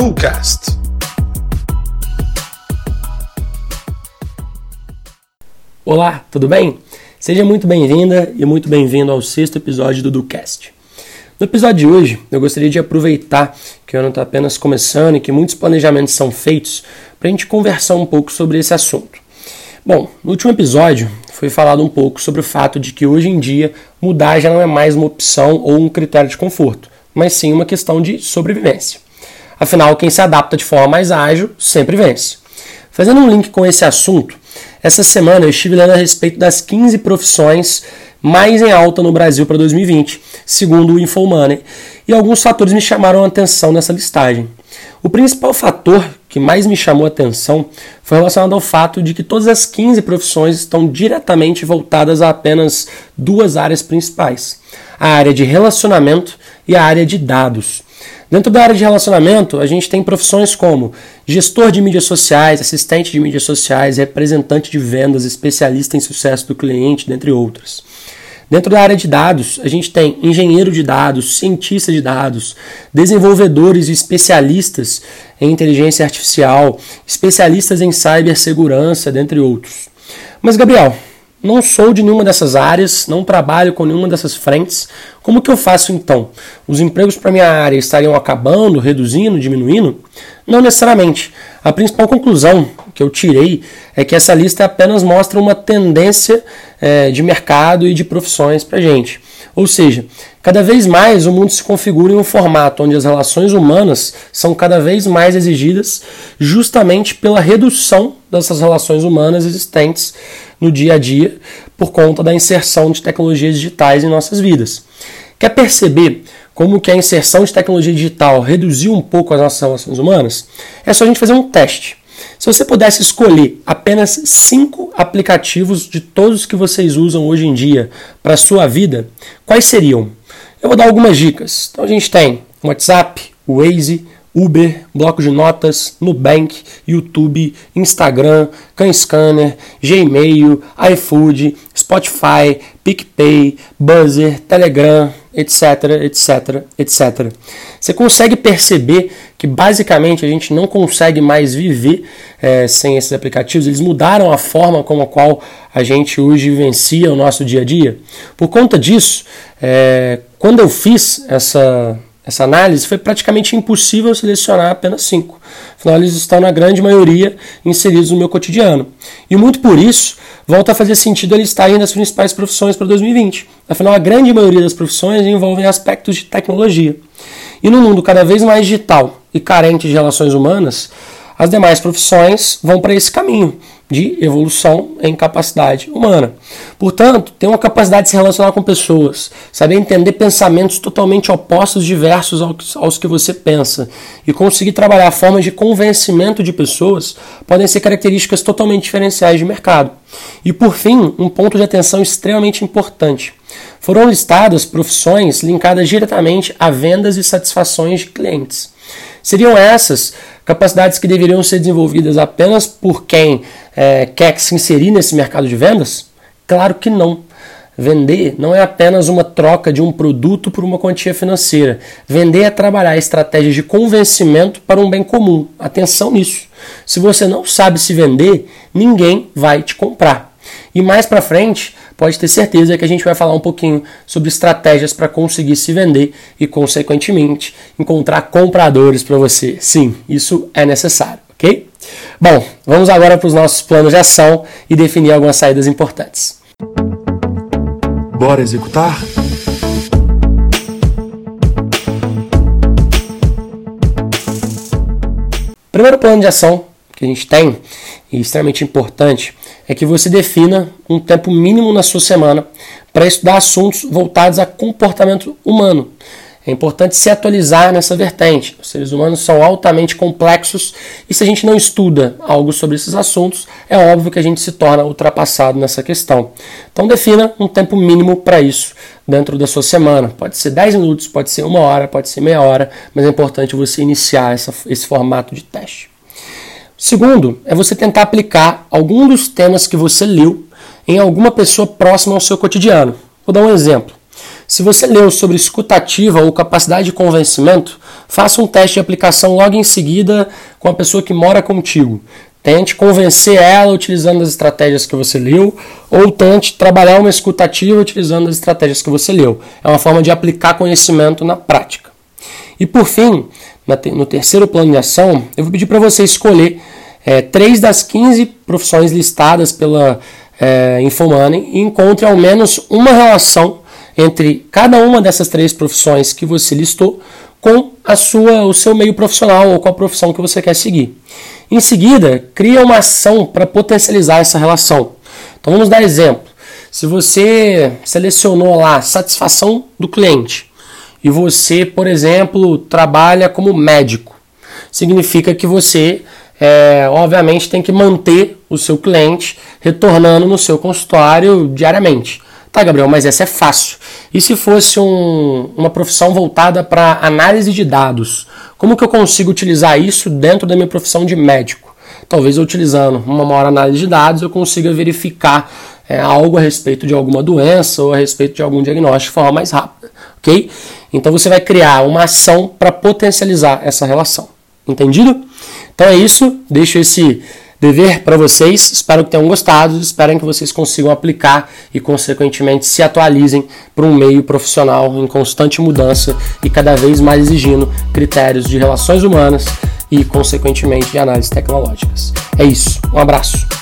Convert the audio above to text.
Ducast. Olá, tudo bem? Seja muito bem-vinda e muito bem-vindo ao sexto episódio do Ducast. No episódio de hoje, eu gostaria de aproveitar que o ano está apenas começando e que muitos planejamentos são feitos para a gente conversar um pouco sobre esse assunto. Bom, no último episódio foi falado um pouco sobre o fato de que hoje em dia mudar já não é mais uma opção ou um critério de conforto, mas sim uma questão de sobrevivência. Afinal, quem se adapta de forma mais ágil sempre vence. Fazendo um link com esse assunto, essa semana eu estive lendo a respeito das 15 profissões mais em alta no Brasil para 2020, segundo o InfoMoney, e alguns fatores me chamaram a atenção nessa listagem. O principal fator que mais me chamou a atenção foi relacionado ao fato de que todas as 15 profissões estão diretamente voltadas a apenas duas áreas principais: a área de relacionamento e a área de dados. Dentro da área de relacionamento, a gente tem profissões como gestor de mídias sociais, assistente de mídias sociais, representante de vendas, especialista em sucesso do cliente, dentre outras. Dentro da área de dados, a gente tem engenheiro de dados, cientista de dados, desenvolvedores e especialistas em inteligência artificial, especialistas em cibersegurança, dentre outros. Mas, Gabriel, não sou de nenhuma dessas áreas, não trabalho com nenhuma dessas frentes. Como que eu faço então? Os empregos para minha área estariam acabando, reduzindo, diminuindo? Não necessariamente. A principal conclusão que eu tirei é que essa lista apenas mostra uma tendência é, de mercado e de profissões para gente. Ou seja, cada vez mais o mundo se configura em um formato onde as relações humanas são cada vez mais exigidas, justamente pela redução dessas relações humanas existentes no dia a dia por conta da inserção de tecnologias digitais em nossas vidas. Quer perceber como que a inserção de tecnologia digital reduziu um pouco as nossas relações humanas? É só a gente fazer um teste. Você pudesse escolher apenas cinco aplicativos de todos que vocês usam hoje em dia para a sua vida, quais seriam? Eu vou dar algumas dicas. Então a gente tem WhatsApp, Waze, Uber, bloco de notas, Nubank, YouTube, Instagram, CanScanner, Gmail, iFood, Spotify, PicPay, Buzzer, Telegram, etc, etc, etc. Você consegue perceber que basicamente a gente não consegue mais viver é, sem esses aplicativos? Eles mudaram a forma como a qual a gente hoje vivencia o nosso dia a dia. Por conta disso, é, quando eu fiz essa essa análise, foi praticamente impossível selecionar apenas cinco. Afinal, eles estão, na grande maioria, inseridos no meu cotidiano. E muito por isso, volta a fazer sentido eles estarem nas principais profissões para 2020. Afinal, a grande maioria das profissões envolvem aspectos de tecnologia. E no mundo cada vez mais digital e carente de relações humanas, as demais profissões vão para esse caminho de evolução em capacidade humana. Portanto, ter uma capacidade de se relacionar com pessoas, saber entender pensamentos totalmente opostos, diversos aos que você pensa e conseguir trabalhar formas de convencimento de pessoas podem ser características totalmente diferenciais de mercado. E por fim, um ponto de atenção extremamente importante. Foram listadas profissões linkadas diretamente a vendas e satisfações de clientes. Seriam essas capacidades que deveriam ser desenvolvidas apenas por quem é, quer se inserir nesse mercado de vendas? Claro que não. Vender não é apenas uma troca de um produto por uma quantia financeira. Vender é trabalhar estratégias de convencimento para um bem comum. Atenção nisso. Se você não sabe se vender, ninguém vai te comprar. E mais para frente, pode ter certeza que a gente vai falar um pouquinho sobre estratégias para conseguir se vender e, consequentemente, encontrar compradores para você. Sim, isso é necessário, ok? Bom, vamos agora para os nossos planos de ação e definir algumas saídas importantes. Bora executar? Primeiro plano de ação que a gente tem, e extremamente importante, é que você defina um tempo mínimo na sua semana para estudar assuntos voltados a comportamento humano. É importante se atualizar nessa vertente. Os seres humanos são altamente complexos e se a gente não estuda algo sobre esses assuntos, é óbvio que a gente se torna ultrapassado nessa questão. Então defina um tempo mínimo para isso dentro da sua semana. Pode ser 10 minutos, pode ser uma hora, pode ser meia hora, mas é importante você iniciar essa, esse formato de teste. Segundo, é você tentar aplicar algum dos temas que você leu em alguma pessoa próxima ao seu cotidiano. Vou dar um exemplo. Se você leu sobre escutativa ou capacidade de convencimento, faça um teste de aplicação logo em seguida com a pessoa que mora contigo. Tente convencer ela utilizando as estratégias que você leu, ou tente trabalhar uma escutativa utilizando as estratégias que você leu. É uma forma de aplicar conhecimento na prática. E por fim, no terceiro plano de ação, eu vou pedir para você escolher é, três das 15 profissões listadas pela é, Infomoney e encontre ao menos uma relação entre cada uma dessas três profissões que você listou com a sua, o seu meio profissional ou com a profissão que você quer seguir. Em seguida, cria uma ação para potencializar essa relação. Então vamos dar exemplo. Se você selecionou lá satisfação do cliente e você, por exemplo, trabalha como médico, significa que você, é, obviamente, tem que manter o seu cliente retornando no seu consultório diariamente. Tá, Gabriel, mas essa é fácil. E se fosse um, uma profissão voltada para análise de dados? Como que eu consigo utilizar isso dentro da minha profissão de médico? Talvez utilizando uma maior análise de dados eu consiga verificar é, algo a respeito de alguma doença ou a respeito de algum diagnóstico de forma mais rápida, ok? Então você vai criar uma ação para potencializar essa relação. Entendido? Então é isso. Deixo esse dever para vocês. Espero que tenham gostado, espero que vocês consigam aplicar e, consequentemente, se atualizem para um meio profissional em constante mudança e cada vez mais exigindo critérios de relações humanas e, consequentemente, de análises tecnológicas. É isso. Um abraço.